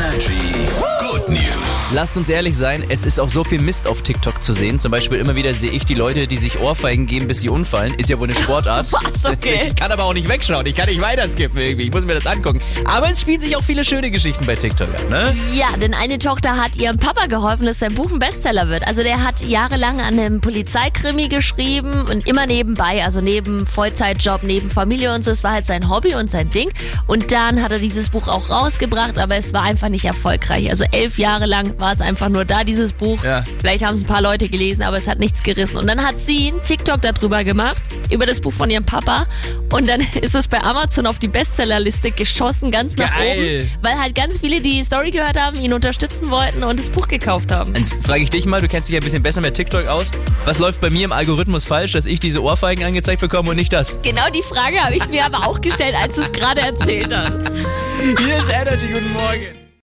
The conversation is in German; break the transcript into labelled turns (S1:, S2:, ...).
S1: Energy.
S2: Lasst uns ehrlich sein, es ist auch so viel Mist auf TikTok zu sehen. Zum Beispiel immer wieder sehe ich die Leute, die sich Ohrfeigen geben, bis sie umfallen. Ist ja wohl eine Sportart.
S3: Was, okay.
S2: Ich kann aber auch nicht wegschauen. Ich kann nicht weiterskippen irgendwie. Ich muss mir das angucken. Aber es spielen sich auch viele schöne Geschichten bei TikTok ab, ne?
S3: Ja, denn eine Tochter hat ihrem Papa geholfen, dass sein Buch ein Bestseller wird. Also der hat jahrelang an einem Polizeikrimi geschrieben und immer nebenbei, also neben Vollzeitjob, neben Familie und so. Es war halt sein Hobby und sein Ding. Und dann hat er dieses Buch auch rausgebracht, aber es war einfach nicht erfolgreich. Also elf Jahre lang war es einfach nur da, dieses Buch.
S2: Ja.
S3: Vielleicht haben es ein paar Leute gelesen, aber es hat nichts gerissen. Und dann hat sie einen TikTok darüber gemacht, über das Buch von ihrem Papa. Und dann ist es bei Amazon auf die Bestsellerliste geschossen, ganz nach
S2: Geil.
S3: oben. Weil halt ganz viele, die die Story gehört haben, ihn unterstützen wollten und das Buch gekauft haben.
S2: Jetzt frage ich dich mal, du kennst dich ja ein bisschen besser mit TikTok aus. Was läuft bei mir im Algorithmus falsch, dass ich diese Ohrfeigen angezeigt bekomme und nicht das?
S3: Genau die Frage habe ich mir aber auch gestellt, als du es gerade erzählt hast.
S2: Hier ist Energy, guten Morgen.